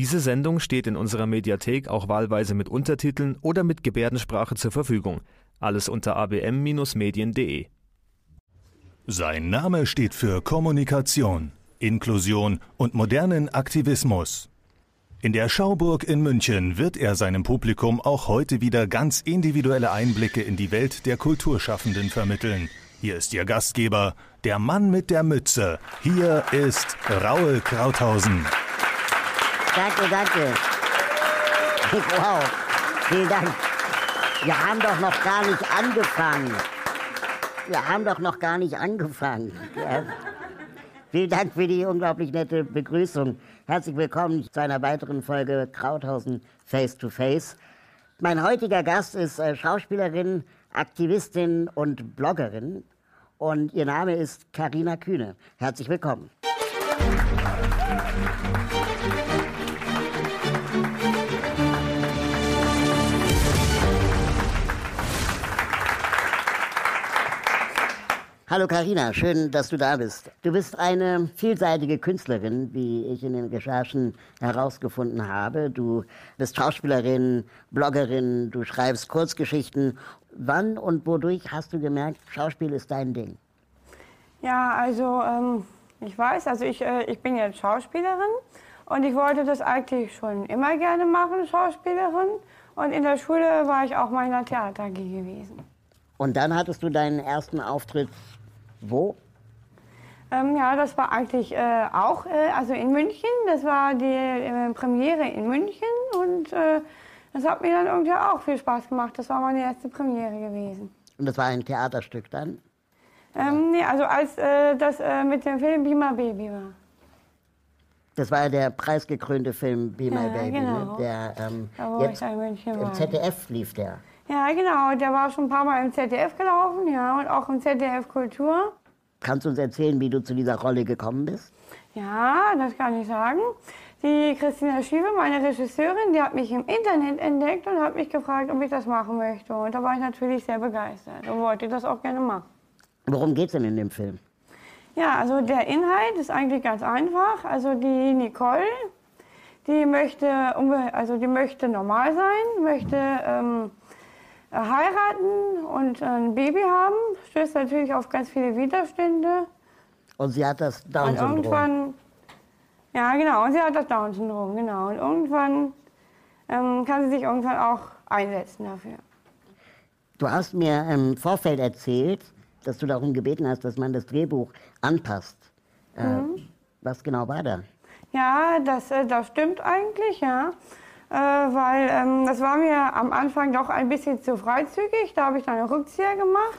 Diese Sendung steht in unserer Mediathek auch wahlweise mit Untertiteln oder mit Gebärdensprache zur Verfügung. Alles unter abm-medien.de. Sein Name steht für Kommunikation, Inklusion und modernen Aktivismus. In der Schauburg in München wird er seinem Publikum auch heute wieder ganz individuelle Einblicke in die Welt der Kulturschaffenden vermitteln. Hier ist Ihr Gastgeber, der Mann mit der Mütze. Hier ist Raul Krauthausen. Danke, danke. Wow, vielen Dank. Wir haben doch noch gar nicht angefangen. Wir haben doch noch gar nicht angefangen. Ja. Vielen Dank für die unglaublich nette Begrüßung. Herzlich willkommen zu einer weiteren Folge Krauthausen Face to Face. Mein heutiger Gast ist äh, Schauspielerin, Aktivistin und Bloggerin und ihr Name ist Karina Kühne. Herzlich willkommen. Hallo Karina, schön, dass du da bist. Du bist eine vielseitige Künstlerin, wie ich in den Recherchen herausgefunden habe. Du bist Schauspielerin, Bloggerin, du schreibst Kurzgeschichten. Wann und wodurch hast du gemerkt, Schauspiel ist dein Ding? Ja, also ähm, ich weiß, also ich, äh, ich bin jetzt Schauspielerin und ich wollte das eigentlich schon immer gerne machen, Schauspielerin. Und in der Schule war ich auch mal in der Theater gewesen. Und dann hattest du deinen ersten Auftritt wo? Ähm, ja, das war eigentlich äh, auch äh, also in München. Das war die äh, Premiere in München und äh, das hat mir dann irgendwie auch viel Spaß gemacht. Das war meine erste Premiere gewesen. Und das war ein Theaterstück dann? Ähm, nee, also als äh, das äh, mit dem Film Be My Baby war. Das war der preisgekrönte Film Be My Ja, Baby, ne? genau. der ähm, jetzt im. ZDF lief der. Ja, genau. Der war schon ein paar Mal im ZDF gelaufen, ja, und auch im ZDF Kultur. Kannst du uns erzählen, wie du zu dieser Rolle gekommen bist? Ja, das kann ich sagen. Die Christina Schiewe, meine Regisseurin, die hat mich im Internet entdeckt und hat mich gefragt, ob ich das machen möchte. Und da war ich natürlich sehr begeistert und wollte das auch gerne machen. Worum geht's denn in dem Film? Ja, also der Inhalt ist eigentlich ganz einfach. Also die Nicole, die möchte, also die möchte normal sein, möchte ähm, heiraten und ein Baby haben, stößt natürlich auf ganz viele Widerstände. Und sie hat das Und Down-Syndrom. irgendwann, ja genau, und sie hat das Down-Syndrom, genau. Und irgendwann ähm, kann sie sich irgendwann auch einsetzen dafür. Du hast mir im Vorfeld erzählt, dass du darum gebeten hast, dass man das Drehbuch anpasst. Äh, Mhm. was genau war da? Ja, das, äh, das stimmt eigentlich, ja. Äh, weil ähm, das war mir am Anfang doch ein bisschen zu freizügig. Da habe ich dann einen Rückzieher gemacht.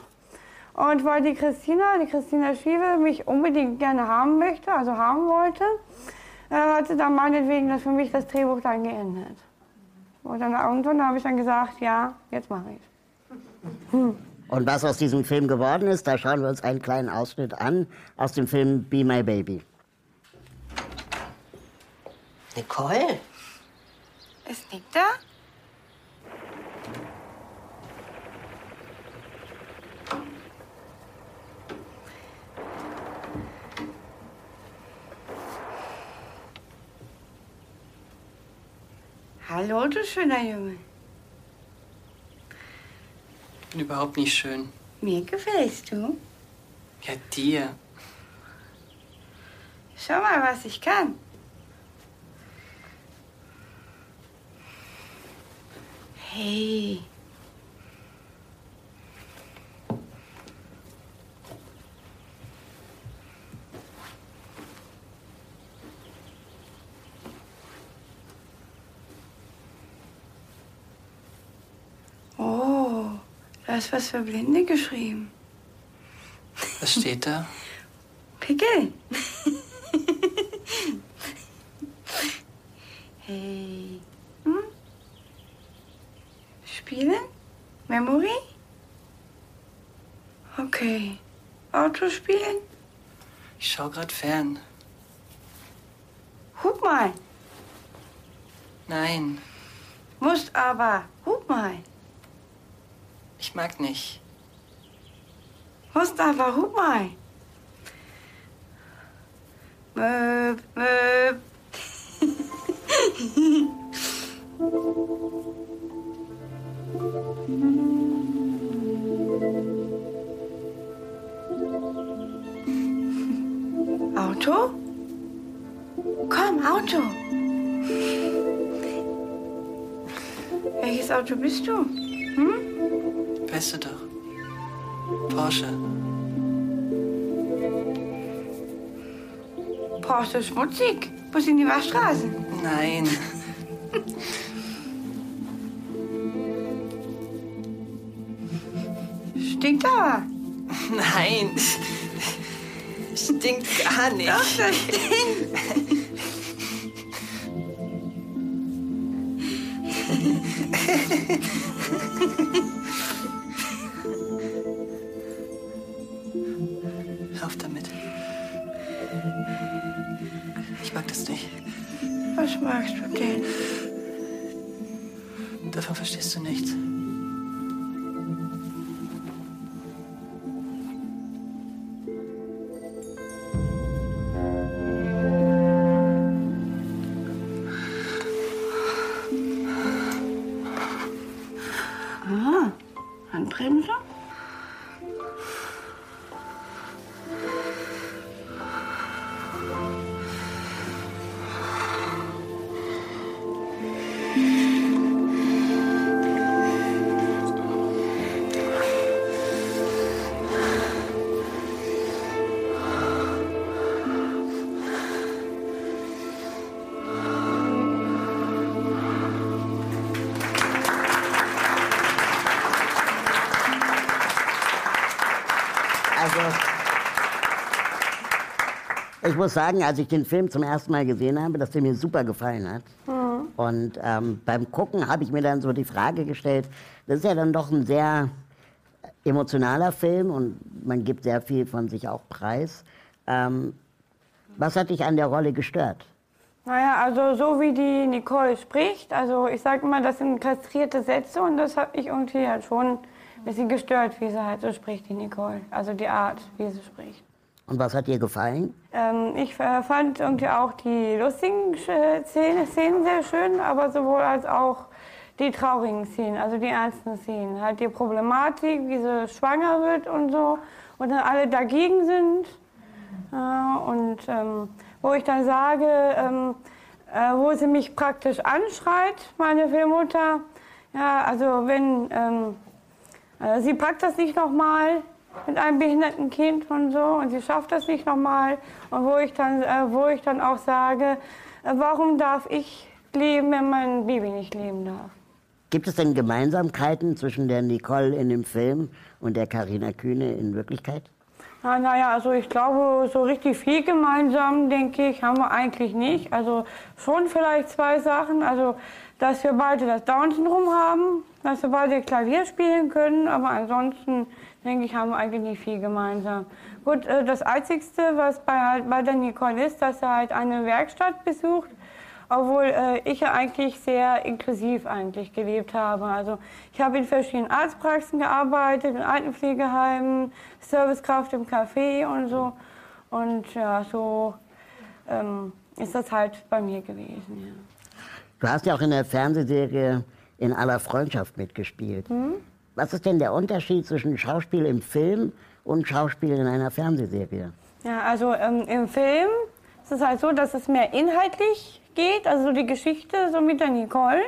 Und weil die Christina, die Christina Schiewe, mich unbedingt gerne haben möchte, also haben wollte, äh, hat sie dann meinetwegen das für mich das Drehbuch dann geändert. Und dann irgendwann habe ich dann gesagt, ja, jetzt mache ich Und was aus diesem Film geworden ist, da schauen wir uns einen kleinen Ausschnitt an aus dem Film Be My Baby. Nicole? Ist Nick da? Hallo, du schöner Junge. Bin überhaupt nicht schön. Mir gefällst du. Ja, dir. Schau mal, was ich kann. Hey. Oh, da ist was für Blinde geschrieben. Was steht da? Pickel. hey. Hm? Spielen? Memory? Okay. Auto spielen? Ich schau grad fern. Hup mal. Nein, Musst aber. Hup mal. ich mag nicht. Musst aber. Hup mal. Möp, möp. Auto? Komm, Auto. Welches Auto bist du? Hm? Weißt du doch. Porsche. Porsche ist schmutzig. Muss in die Waschstraße. Nein. Stinkt aber. Nein. Stinkt gar nicht. Doch, das stinkt. Muss sagen, als ich den Film zum ersten Mal gesehen habe, dass der mir super gefallen hat. Und ähm, beim Gucken habe ich mir dann so die Frage gestellt, das ist ja dann doch ein sehr emotionaler Film und man gibt sehr viel von sich auch preis. Ähm, was hat dich an der Rolle gestört? Naja, also so wie die Nicole spricht, also ich sag immer, das sind kastrierte Sätze und das hat mich irgendwie halt schon ein bisschen gestört, wie sie halt so spricht, die Nicole. Also die Art, wie sie spricht. Und was hat dir gefallen? Ähm, ich äh, fand irgendwie auch die lustigen Szenen, Szenen sehr schön, aber sowohl als auch die traurigen Szenen, also die ernsten Szenen. Halt die Problematik, wie sie schwanger wird und so und dann alle dagegen sind. Äh, und ähm, wo ich dann sage, ähm, äh, wo sie mich praktisch anschreit, meine Filmmutter, ja, also wenn ähm, äh, sie packt das nicht nochmal mit einem behinderten Kind und so und sie schafft das nicht nochmal und wo ich dann, äh, wo ich dann auch sage, äh, warum darf ich leben, wenn mein Baby nicht leben darf? Gibt es denn Gemeinsamkeiten zwischen der Nicole in dem Film und der Karina Kühne in Wirklichkeit? Na, naja, also ich glaube, so richtig viel gemeinsam, denke ich, haben wir eigentlich nicht. Also schon vielleicht zwei Sachen. Also, dass wir beide das Down-Syndrom haben, dass wir beide Klavier spielen können, aber ansonsten, denke ich, haben wir eigentlich nicht viel gemeinsam. Gut, äh, das Einzigste, was bei, halt bei der Nicole ist, dass er halt eine Werkstatt besucht, obwohl äh, ich ja eigentlich sehr inklusiv eigentlich gelebt habe. Also ich habe in verschiedenen Arztpraxen gearbeitet, in Altenpflegeheimen, Servicekraft im Café und so. Und ja, so ähm, ist das halt bei mir gewesen. Ja. Du hast ja auch in der Fernsehserie In aller Freundschaft mitgespielt. Was ist denn der Unterschied zwischen Schauspiel im Film und Schauspiel in einer Fernsehserie? Ja, also ähm, im Film ist es halt so, dass es mehr inhaltlich geht, also so die Geschichte so mit der Nicole.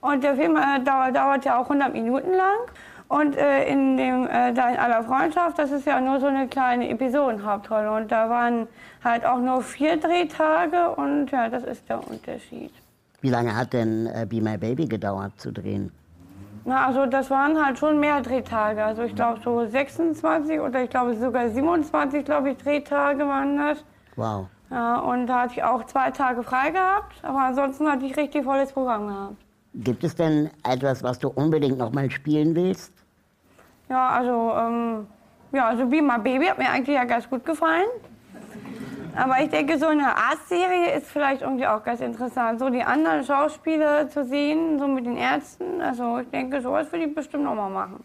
Und der Film äh, dauert, dauert ja auch 100 Minuten lang. Und äh, in dem äh, da in aller Freundschaft, das ist ja nur so eine kleine Episodenhauptrolle. Und da waren halt auch nur vier Drehtage und ja, das ist der Unterschied. Wie lange hat denn äh, Be My Baby gedauert zu drehen? Na, also das waren halt schon mehr Drehtage. Also ich glaube so 26 oder ich glaube sogar 27, glaube ich, Drehtage waren das. Wow. Ja, und da hatte ich auch zwei Tage frei gehabt, aber ansonsten hatte ich richtig volles Programm gehabt. Gibt es denn etwas, was du unbedingt noch mal spielen willst? Ja, also, ähm, ja, also Be My Baby hat mir eigentlich ja ganz gut gefallen. Aber ich denke, so eine Arztserie ist vielleicht irgendwie auch ganz interessant. So die anderen Schauspieler zu sehen, so mit den Ärzten. Also ich denke, sowas würde ich bestimmt noch mal machen.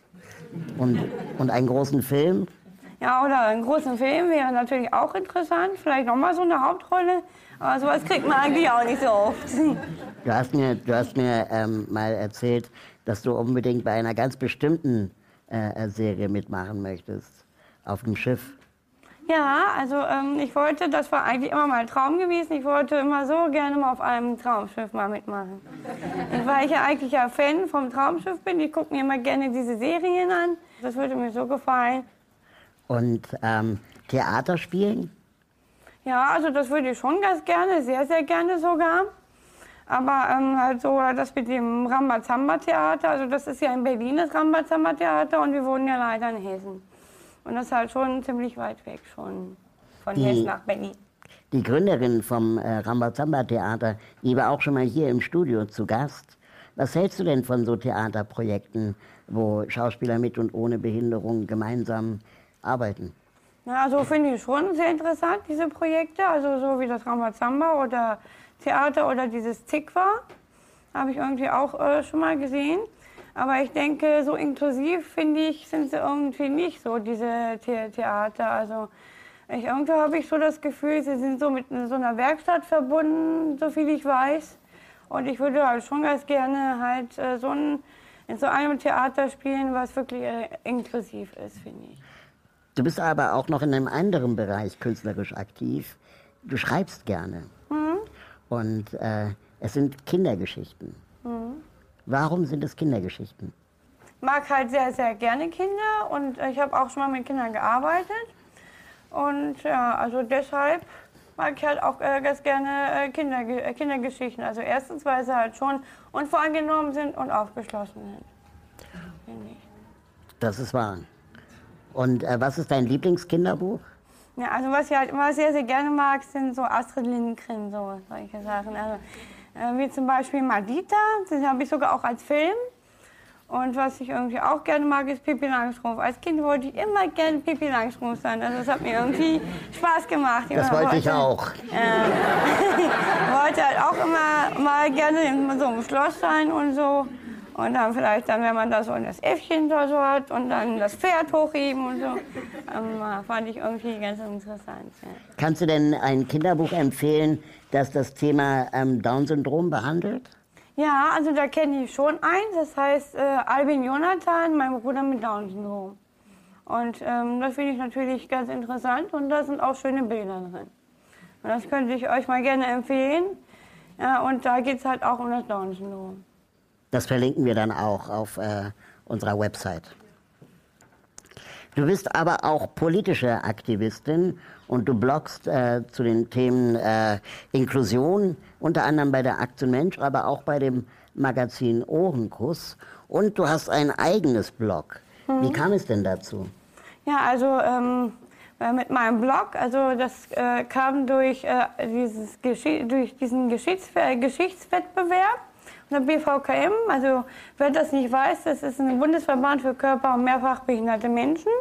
Und, und einen großen Film? Ja, oder einen großen Film wäre natürlich auch interessant. Vielleicht noch mal so eine Hauptrolle. Aber sowas kriegt man eigentlich auch nicht so oft. Du hast mir, du hast mir ähm, mal erzählt, dass du unbedingt bei einer ganz bestimmten äh, Serie mitmachen möchtest. Auf dem Schiff. Ja, also ähm, ich wollte, das war eigentlich immer mein Traum gewesen, ich wollte immer so gerne mal auf einem Traumschiff mal mitmachen. Und weil ich ja eigentlich ja Fan vom Traumschiff bin, ich gucke mir immer gerne diese Serien an. Das würde mir so gefallen. Und ähm, Theater spielen? Ja, also das würde ich schon ganz gerne, sehr, sehr gerne sogar. Aber ähm, halt so das mit dem Rambazamba-Theater, also das ist ja in Berlin das Rambazamba-Theater und wir wohnen ja leider in Hessen. Und das ist halt schon ziemlich weit weg schon von Die- Hessen nach Berlin. Die Gründerin vom äh, Rambazamba-Theater, die war auch schon mal hier im Studio zu Gast. Was hältst du denn von so Theaterprojekten, wo Schauspieler mit und ohne Behinderung gemeinsam arbeiten? Ja, also finde ich schon sehr interessant, diese Projekte. Also so wie das Rambazamba oder Theater oder dieses Zikwa habe ich irgendwie auch äh, schon mal gesehen. Aber ich denke, so inklusiv finde ich, sind sie irgendwie nicht so, diese The Theater. Also ich, irgendwie habe ich so das Gefühl, sie sind so mit so einer Werkstatt verbunden, so viel ich weiß. Und ich würde halt schon ganz gerne halt äh, so ein, in so einem Theater spielen, was wirklich äh, inklusiv ist, finde ich. Du bist aber auch noch in einem anderen Bereich künstlerisch aktiv. Du schreibst gerne. Und äh, es sind Kindergeschichten. Warum sind es Kindergeschichten? mag halt sehr, sehr gerne Kinder und ich habe auch schon mal mit Kindern gearbeitet. Und ja, also deshalb mag ich halt auch äh, ganz gerne äh, Kinder, äh, Kindergeschichten. Also erstens, weil sie halt schon unvoreingenommen sind und aufgeschlossen sind. Ich. Das ist wahr. Und äh, was ist dein Lieblingskinderbuch? Ja, also was ich halt immer sehr, sehr gerne mag, sind so Astrid Lindgren, so solche Sachen. Also, wie zum Beispiel Madita, den habe ich sogar auch als Film. Und was ich irgendwie auch gerne mag, ist Pippi Langstrumpf. Als Kind wollte ich immer gerne Pippi Langstrumpf sein. Also das hat mir irgendwie Spaß gemacht. Das wollte ich auch. wollte halt auch immer mal gerne in so einem Schloss sein und so. Und dann vielleicht, dann, wenn man da so das Äffchen da so hat und dann das Pferd hochheben und so. Ähm, fand ich irgendwie ganz interessant. Ja. Kannst du denn ein Kinderbuch empfehlen, das das Thema ähm, Down-Syndrom behandelt? Ja, also da kenne ich schon eins. Das heißt äh, Albin Jonathan, mein Bruder mit Down-Syndrom. Und ähm, das finde ich natürlich ganz interessant und da sind auch schöne Bilder drin. Und das könnte ich euch mal gerne empfehlen. Ja, und da geht es halt auch um das Down-Syndrom. Das verlinken wir dann auch auf äh, unserer Website. Du bist aber auch politische Aktivistin und du bloggst äh, zu den Themen äh, Inklusion, unter anderem bei der Aktion Mensch, aber auch bei dem Magazin Ohrenkuss. Und du hast ein eigenes Blog. Wie kam es denn dazu? Ja, also ähm, äh, mit meinem Blog, also das äh, kam durch, äh, dieses Geschi durch diesen Geschichts Geschichtswettbewerb der BVKM. Also wer das nicht weiß, das ist ein Bundesverband für körper- und mehrfach behinderte Menschen.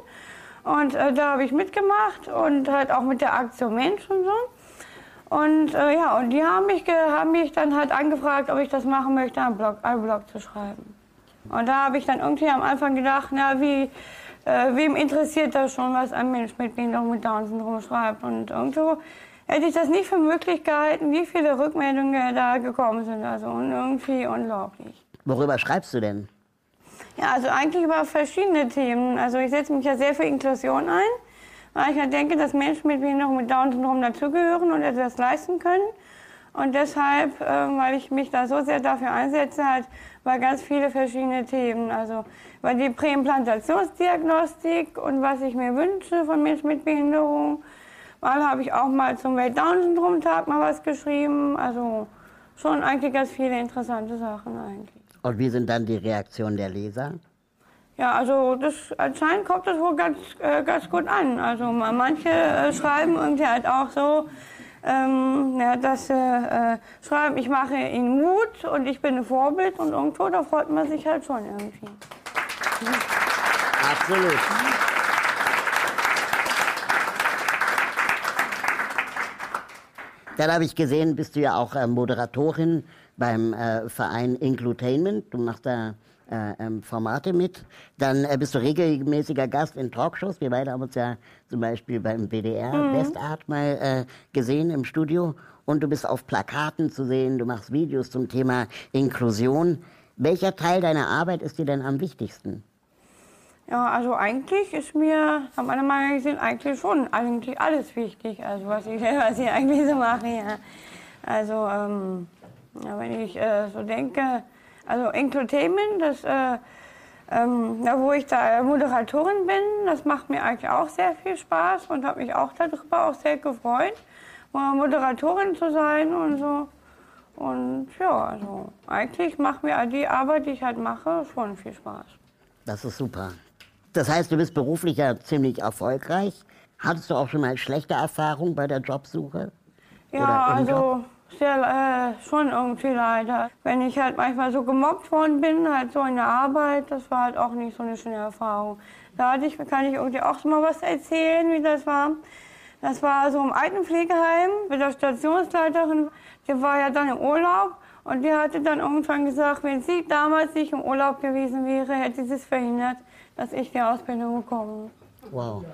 Und äh, da habe ich mitgemacht und halt auch mit der Aktion Mensch und so. Und äh, ja, und die haben mich, haben mich dann halt angefragt, ob ich das machen möchte, einen Blog, einen Blog zu schreiben. Und da habe ich dann irgendwie am Anfang gedacht, na, wie, äh, wem interessiert das schon, was ein Mensch mit Behinderung mit Down-Syndrom schreibt? Und irgendwo hätte ich das nicht für möglich gehalten, wie viele Rückmeldungen da gekommen sind. Also irgendwie unglaublich. Worüber schreibst du denn? Ja, also eigentlich über verschiedene Themen. Also ich setze mich ja sehr für Inklusion ein, weil ich ja denke, dass Menschen mit Behinderung mit Down-Syndrom dazugehören und etwas leisten können. Und deshalb, äh, weil ich mich da so sehr dafür einsetze, halt bei ganz viele verschiedene Themen. Also über die Präimplantationsdiagnostik und was ich mir wünsche von Menschen mit Behinderung. Mal habe ich auch mal zum Welt-Down-Syndrom-Tag mal was geschrieben. Also schon eigentlich ganz viele interessante Sachen eigentlich. Und wie sind dann die Reaktionen der Leser? Ja, also das anscheinend kommt das wohl ganz, äh, ganz gut an. Also ma- manche äh, schreiben irgendwie halt auch so, ähm, ja, dass sie äh, schreiben, ich mache ihnen Mut und ich bin ein Vorbild und irgendwo, da freut man sich halt schon irgendwie. Absolut. Dann habe ich gesehen, bist du ja auch äh, Moderatorin beim äh, Verein Inclutainment. Du machst da äh, ähm, Formate mit. Dann äh, bist du regelmäßiger Gast in Talkshows. Wir beide haben uns ja zum Beispiel beim WDR Westart mal äh, gesehen im Studio. Und du bist auf Plakaten zu sehen. Du machst Videos zum Thema Inklusion. Welcher Teil deiner Arbeit ist dir denn am wichtigsten? Ja, also eigentlich ist mir, nach meiner Meinung gesehen, eigentlich schon eigentlich alles wichtig, also was ich, was ich eigentlich so mache, ja. Also, ähm, ja, wenn ich äh, so denke, also Entertainment, das, äh, ähm, da wo ich da Moderatorin bin, das macht mir eigentlich auch sehr viel Spaß und habe mich auch darüber auch sehr gefreut, Moderatorin zu sein und so. Und ja, also eigentlich macht mir die Arbeit, die ich halt mache, schon viel Spaß. Das ist super. Das heißt, du bist beruflich ja ziemlich erfolgreich. Hattest du auch schon mal schlechte Erfahrungen bei der Jobsuche? Ja, Job? also sehr, äh, schon irgendwie leider. Wenn ich halt manchmal so gemobbt worden bin, halt so in der Arbeit, das war halt auch nicht so eine schöne Erfahrung. Da hatte ich, kann ich irgendwie auch mal was erzählen, wie das war. Das war so im Altenpflegeheim mit der Stationsleiterin. Die war ja dann im Urlaub und die hatte dann irgendwann gesagt, wenn sie damals nicht im Urlaub gewesen wäre, hätte sie es verhindert, dass ich die Ausbildung bekomme. Wow.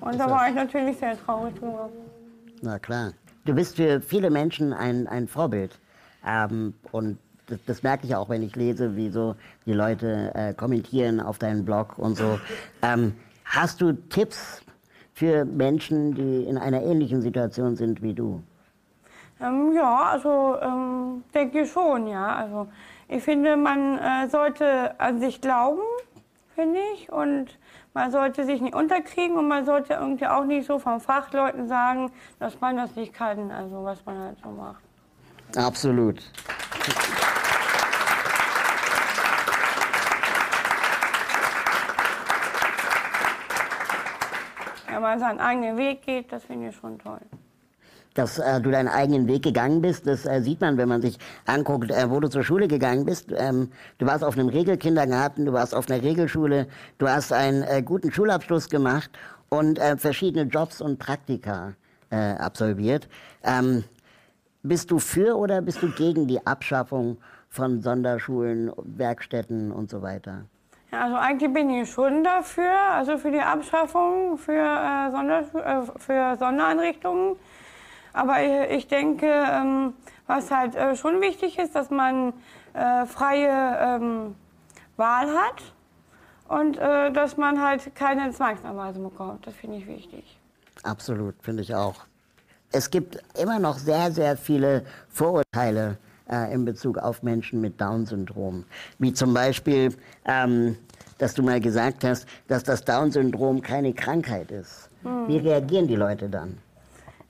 Und da war ich natürlich sehr traurig drüber. Na klar. Du bist für viele Menschen ein, ein Vorbild. Ähm, und das, das merke ich auch, wenn ich lese, wie so die Leute äh, kommentieren auf deinen Blog und so. Ähm, hast du Tipps für Menschen, die in einer ähnlichen Situation sind wie du? Ähm, ja, also ähm, denke ich schon, ja. Also ich finde, man äh, sollte an sich glauben, finde ich, und man sollte sich nicht unterkriegen und man sollte irgendwie auch nicht so von Fachleuten sagen, dass man das nicht kann, also was man halt so macht. Absolut. Wenn man seinen eigenen Weg geht, das finde ich schon toll. Dass äh, du deinen eigenen Weg gegangen bist, das äh, sieht man, wenn man sich anguckt, äh, wo du zur Schule gegangen bist. Ähm, du warst auf einem Regelkindergarten, du warst auf einer Regelschule, du hast einen äh, guten Schulabschluss gemacht und äh, verschiedene Jobs und Praktika äh, absolviert. Ähm, bist du für oder bist du gegen die Abschaffung von Sonderschulen, Werkstätten und so weiter? Ja, also eigentlich bin ich schon dafür, also für die Abschaffung für, äh, Sonderschu äh, für Sondereinrichtungen. Aber ich, ich denke, ähm, was halt äh, schon wichtig ist, dass man äh, freie ähm, Wahl hat und äh, dass man halt keine Zwangsanweisung bekommt. Das finde ich wichtig. Absolut, finde ich auch. Es gibt immer noch sehr, sehr viele Vorurteile äh, in Bezug auf Menschen mit Down-Syndrom. Wie zum Beispiel, ähm, dass du mal gesagt hast, dass das Down-Syndrom keine Krankheit ist. Wie reagieren die Leute dann?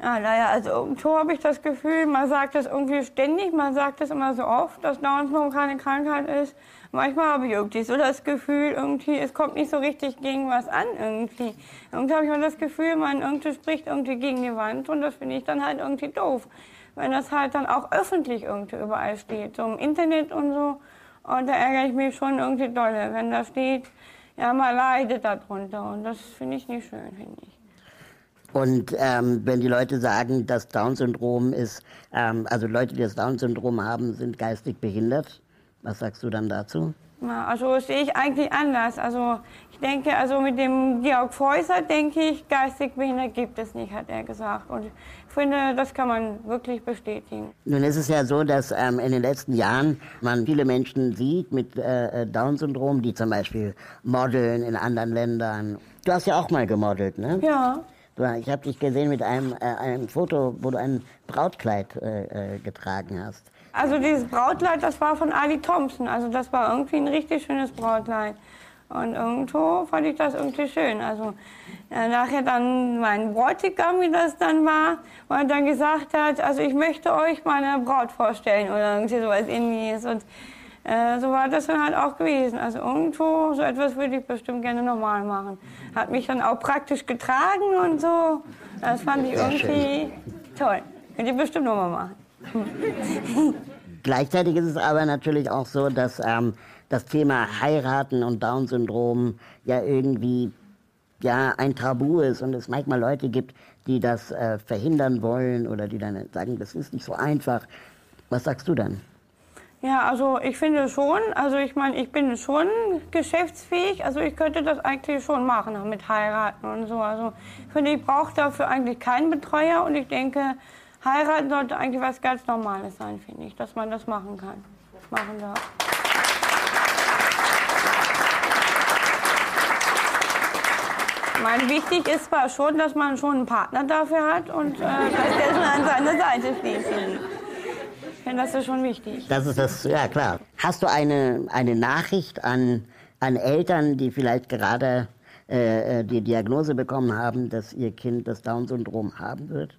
Ja, naja, also irgendwo habe ich das Gefühl, man sagt das irgendwie ständig, man sagt das immer so oft, dass Down-Syndrom keine Krankheit ist. Manchmal habe ich irgendwie so das Gefühl, irgendwie, es kommt nicht so richtig gegen was an irgendwie. Irgendwie habe ich mal das Gefühl, man irgendwie spricht irgendwie gegen die Wand und das finde ich dann halt irgendwie doof. Wenn das halt dann auch öffentlich irgendwie überall steht, so im Internet und so. Und da ärgere ich mich schon irgendwie dolle, wenn da steht, ja, man leidet darunter. Und das finde ich nicht schön, finde ich. Und ähm, wenn die Leute sagen, das Down-Syndrom ist, ähm, also Leute, die das Down-Syndrom haben, sind geistig behindert, was sagst du dann dazu? Ja, also sehe ich eigentlich anders. Also ich denke, also mit dem Georg Fäuser denke ich, geistig behindert gibt es nicht, hat er gesagt. Und ich finde, das kann man wirklich bestätigen. Nun ist es ja so, dass ähm, in den letzten Jahren man viele Menschen sieht mit äh, Down-Syndrom, die zum Beispiel modeln in anderen Ländern. Du hast ja auch mal gemodelt, ne? Ja. Ich habe dich gesehen mit einem, äh, einem Foto, wo du ein Brautkleid äh, äh, getragen hast. Also dieses Brautkleid, das war von Ali Thompson. Also das war irgendwie ein richtig schönes Brautkleid. Und irgendwo fand ich das irgendwie schön. Also äh, nachher dann mein Bräutigam, wie das dann war, wo er dann gesagt hat, also ich möchte euch meine Braut vorstellen oder irgendwie sowas ähnliches. Und äh, so war das dann halt auch gewesen. Also irgendwo, so etwas würde ich bestimmt gerne nochmal machen. Hat mich dann auch praktisch getragen und so. Das fand ich irgendwie toll. Könnte ich bestimmt nochmal machen. Gleichzeitig ist es aber natürlich auch so, dass ähm, das Thema Heiraten und Down-Syndrom ja irgendwie ja, ein Tabu ist und es manchmal Leute gibt, die das äh, verhindern wollen oder die dann sagen, das ist nicht so einfach. Was sagst du dann? Ja, also ich finde schon, also ich meine, ich bin schon geschäftsfähig, also ich könnte das eigentlich schon machen mit heiraten und so. Also ich finde, ich brauche dafür eigentlich keinen Betreuer und ich denke, heiraten sollte eigentlich was ganz Normales sein, finde ich, dass man das machen kann, machen darf. Ich meine, wichtig ist zwar schon, dass man schon einen Partner dafür hat und äh, dass der schon an seiner Seite steht. Finde das ist schon wichtig. Das ist das, ja klar. Hast du eine, eine Nachricht an, an Eltern, die vielleicht gerade äh, äh, die Diagnose bekommen haben, dass ihr Kind das Down-Syndrom haben wird?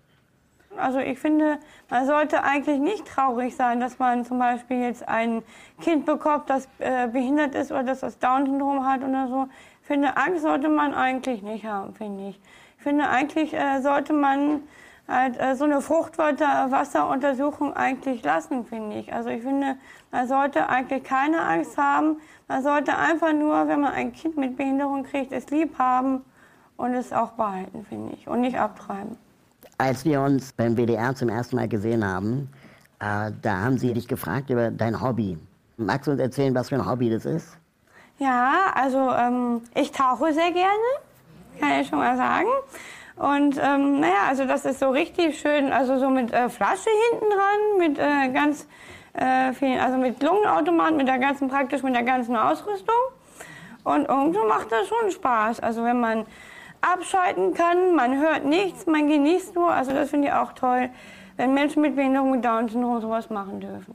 Also ich finde, man sollte eigentlich nicht traurig sein, dass man zum Beispiel jetzt ein Kind bekommt, das äh, behindert ist oder das das Down-Syndrom hat oder so. Ich finde, Angst sollte man eigentlich nicht haben, finde ich. Ich finde, eigentlich äh, sollte man halt äh, so eine Fruchtwasseruntersuchung eigentlich lassen, finde ich. Also ich finde, man sollte eigentlich keine Angst haben. Man sollte einfach nur, wenn man ein Kind mit Behinderung kriegt, es lieb haben und es auch behalten, finde ich. Und nicht abtreiben. Als wir uns beim WDR zum ersten Mal gesehen haben, äh, da haben sie dich gefragt über dein Hobby. Magst du uns erzählen, was für ein Hobby das ist? Ja, also ähm, ich tauche sehr gerne, kann ich schon mal sagen. Und ähm, naja, also das ist so richtig schön, also so mit äh, Flasche hinten dran, mit äh, ganz äh, vielen, also mit Lungenautomat, mit der ganzen, praktisch mit der ganzen Ausrüstung. Und irgendwo macht das schon Spaß. Also wenn man abschalten kann, man hört nichts, man genießt nur. Also das finde ich auch toll, wenn Menschen mit Behinderung mit Down-Syndrom sowas machen dürfen.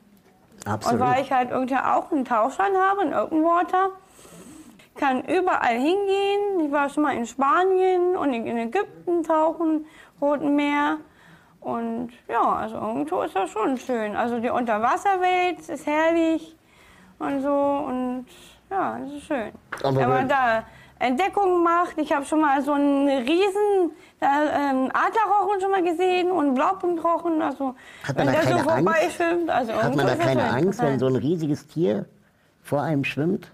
Absolut. Und weil ich halt irgendwie auch einen Tauchschein habe, einen Open Water, kann überall hingehen. Ich war schon mal in Spanien und in Ägypten tauchen, Roten Meer. Und ja, also irgendwo ist das schon schön. Also die Unterwasserwelt ist herrlich und so und ja, das ist schön. Aber Wenn man da Entdeckungen macht, ich habe schon mal so einen riesen da, ähm, Adlerrochen schon mal gesehen und einen Blaupunktrochen. Also Hat man wenn da der so vorbeischwimmt, also Hat man da keine. Angst, wenn so ein riesiges Tier vor einem schwimmt?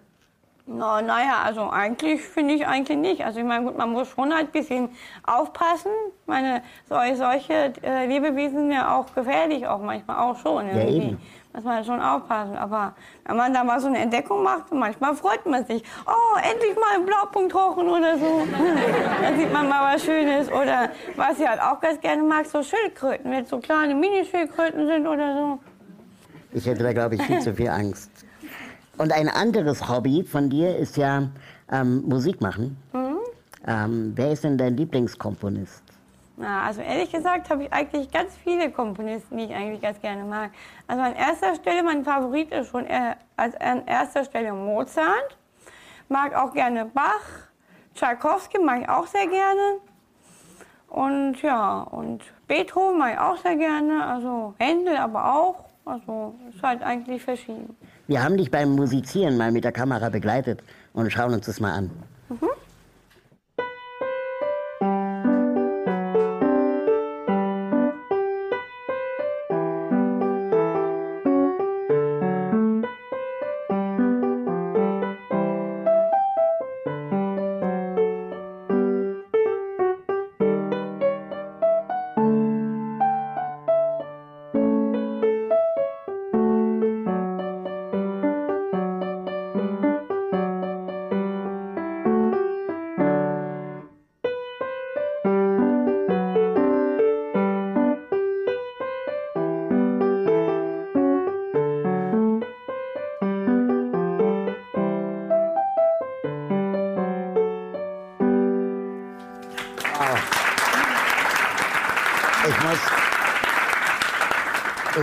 Na, naja, also eigentlich finde ich eigentlich nicht. Also ich meine, gut, man muss schon halt ein bisschen aufpassen. Ich meine, sol- solche äh, Lebewesen sind ja auch gefährlich, auch manchmal auch schon. Irgendwie. eben. Muss man schon aufpassen. Aber wenn man da mal so eine Entdeckung macht, manchmal freut man sich. Oh, endlich mal ein Blaupunktrochen oder so. Dann sieht man mal was Schönes. Oder was ich halt auch ganz gerne mag, so Schildkröten. Wenn es so kleine Minischildkröten sind oder so. Ich hätte da, glaube ich, viel zu viel Angst. Und ein anderes Hobby von dir ist ja ähm, Musik machen. Mhm. Ähm, wer ist denn dein Lieblingskomponist? Na, also ehrlich gesagt habe ich eigentlich ganz viele Komponisten, die ich eigentlich ganz gerne mag. Also an erster Stelle, mein Favorit ist schon äh, als an erster Stelle Mozart. Mag auch gerne Bach. Tchaikovsky mag ich auch sehr gerne. Und ja, und Beethoven mag ich auch sehr gerne. Also Händel aber auch. Also ist halt eigentlich verschieden. Wir haben dich beim Musizieren mal mit der Kamera begleitet und schauen uns das mal an. Ich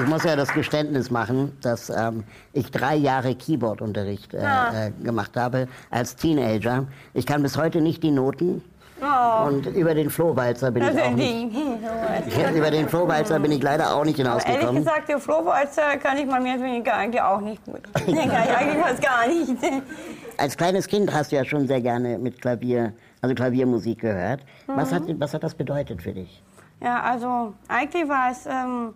ich muss ja das Geständnis machen, dass ähm, ich drei Jahre Keyboardunterricht äh, Ah. äh, gemacht habe als Teenager. Ich kann bis heute nicht die Noten. Und über den Flohwalzer bin Oh. Das ich ist auch nicht. Ja, über den Flohwalzer bin ich leider auch nicht Ehrlich hinausgekommen. gesagt, der Flohwalzer kann ich mal mehr weniger eigentlich auch nicht gut. Den kann ich eigentlich fast gar nicht. Als kleines Kind hast du ja schon sehr gerne mit Klavier, also Klaviermusik gehört. Was, Mhm. hat, was hat das bedeutet für dich? Ja, also eigentlich war es ähm,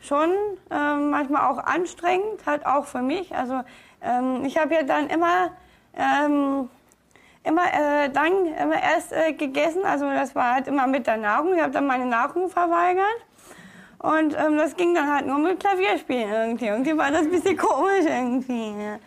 schon ähm, manchmal auch anstrengend, halt auch für mich. Also ähm, ich habe ja dann immer, ähm, immer äh, dann immer erst äh, gegessen, also das war halt immer mit der Nahrung. Ich habe dann meine Nahrung verweigert. Und ähm, das ging dann halt nur mit Klavierspielen irgendwie. Irgendwie war das ein bisschen komisch irgendwie.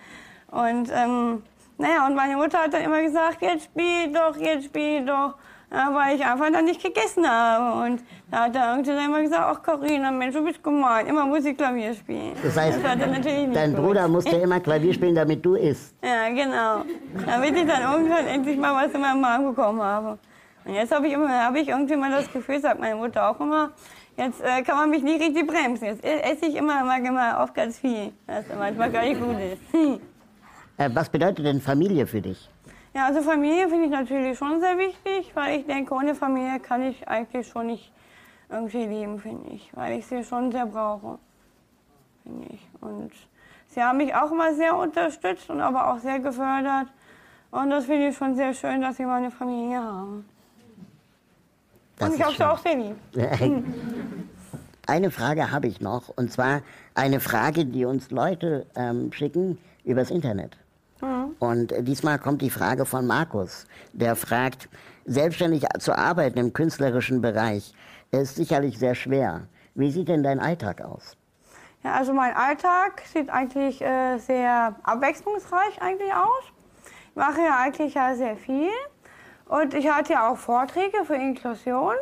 Und ähm, naja, und meine Mutter hat dann immer gesagt, jetzt spiel doch, jetzt spiel doch. Ja, weil ich einfach dann nicht gegessen habe. Und da hat er irgendwie dann immer gesagt, ach Carina, Mensch, du bist gemein, immer muss ich Klavier spielen. Das heißt, nicht dein gut. Bruder musste immer Klavier spielen, damit du isst. Ja, genau. Damit ich dann irgendwann endlich mal was in meinen Magen bekommen habe. Und jetzt habe ich, immer- hab ich irgendwie mal das Gefühl, sagt meine Mutter auch immer, jetzt äh, kann man mich nicht richtig bremsen. Jetzt esse ich immer, immer, immer auf ganz viel, was manchmal gar nicht gut ist. Hm. Äh, was bedeutet denn Familie für dich? Ja, also Familie finde ich natürlich schon sehr wichtig, weil ich denke, ohne Familie kann ich eigentlich schon nicht irgendwie leben, finde ich. Weil ich sie schon sehr brauche, finde ich. Und sie haben mich auch immer sehr unterstützt und aber auch sehr gefördert. Und das finde ich schon sehr schön, dass sie meine Familie haben. Das und ich habe sie auch sehr lieb. Eine Frage habe ich noch, und zwar eine Frage, die uns Leute ähm, schicken übers Internet. Und äh, diesmal kommt die Frage von Markus, der fragt, selbstständig zu arbeiten im künstlerischen Bereich ist sicherlich sehr schwer. Wie sieht denn dein Alltag aus? Ja, also mein Alltag sieht eigentlich äh, sehr abwechslungsreich eigentlich aus. Ich mache ja eigentlich ja sehr viel. Und ich hatte ja auch Vorträge für Inklusion.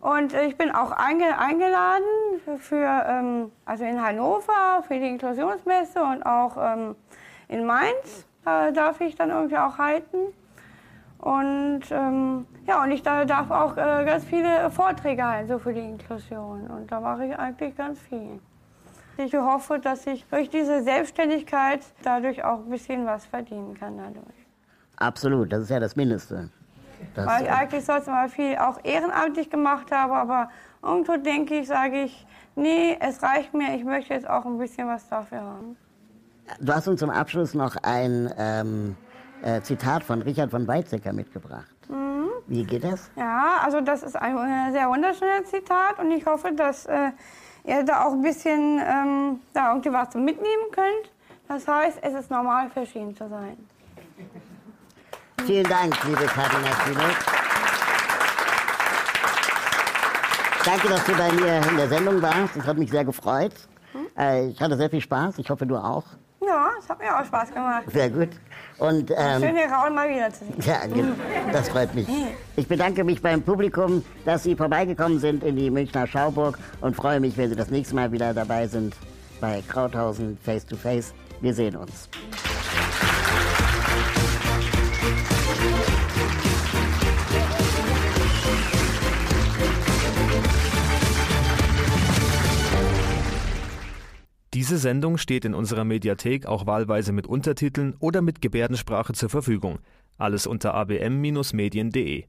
Und ich bin auch einge eingeladen für, für ähm, also in Hannover für die Inklusionsmesse und auch ähm, in Mainz äh, darf ich dann irgendwie auch halten. Und ähm, ja, und ich da, darf auch äh, ganz viele Vorträge halten, so für die Inklusion. Und da mache ich eigentlich ganz viel. Ich hoffe, dass ich durch diese Selbstständigkeit dadurch auch ein bisschen was verdienen kann dadurch. Absolut, das ist ja das Mindeste. Das, Weil ich äh, eigentlich sonst mal viel auch ehrenamtlich gemacht habe, aber irgendwo denke ich, sage ich, nee, es reicht mir, ich möchte jetzt auch ein bisschen was dafür haben. Du hast uns zum Abschluss noch ein ähm, äh, Zitat von Richard von Weizsäcker mitgebracht. Wie geht das? Ja, also das ist ein äh, sehr wunderschönes Zitat und ich hoffe, dass äh, ihr da auch ein bisschen ähm, da irgendwie was mitnehmen könnt. Das heißt, es ist normal, verschieden zu sein. Vielen Dank, liebe Katina Kühne. Danke, dass du bei mir in der Sendung warst. Das hat mich sehr gefreut. Äh, ich hatte sehr viel Spaß. Ich hoffe, du auch. Ja, es hat mir auch Spaß gemacht. Sehr gut. Und ähm, Schön, hier Raul mal wiederzusehen. ja, ge- das freut mich. Ich bedanke mich beim Publikum, dass Sie vorbeigekommen sind in die Münchner Schauburg und freue mich, wenn Sie das nächste Mal wieder dabei sind bei Krauthausen Face to Face. Wir sehen uns. Diese Sendung steht in unserer Mediathek auch wahlweise mit Untertiteln oder mit Gebärdensprache zur Verfügung. Alles unter abm-medien.de.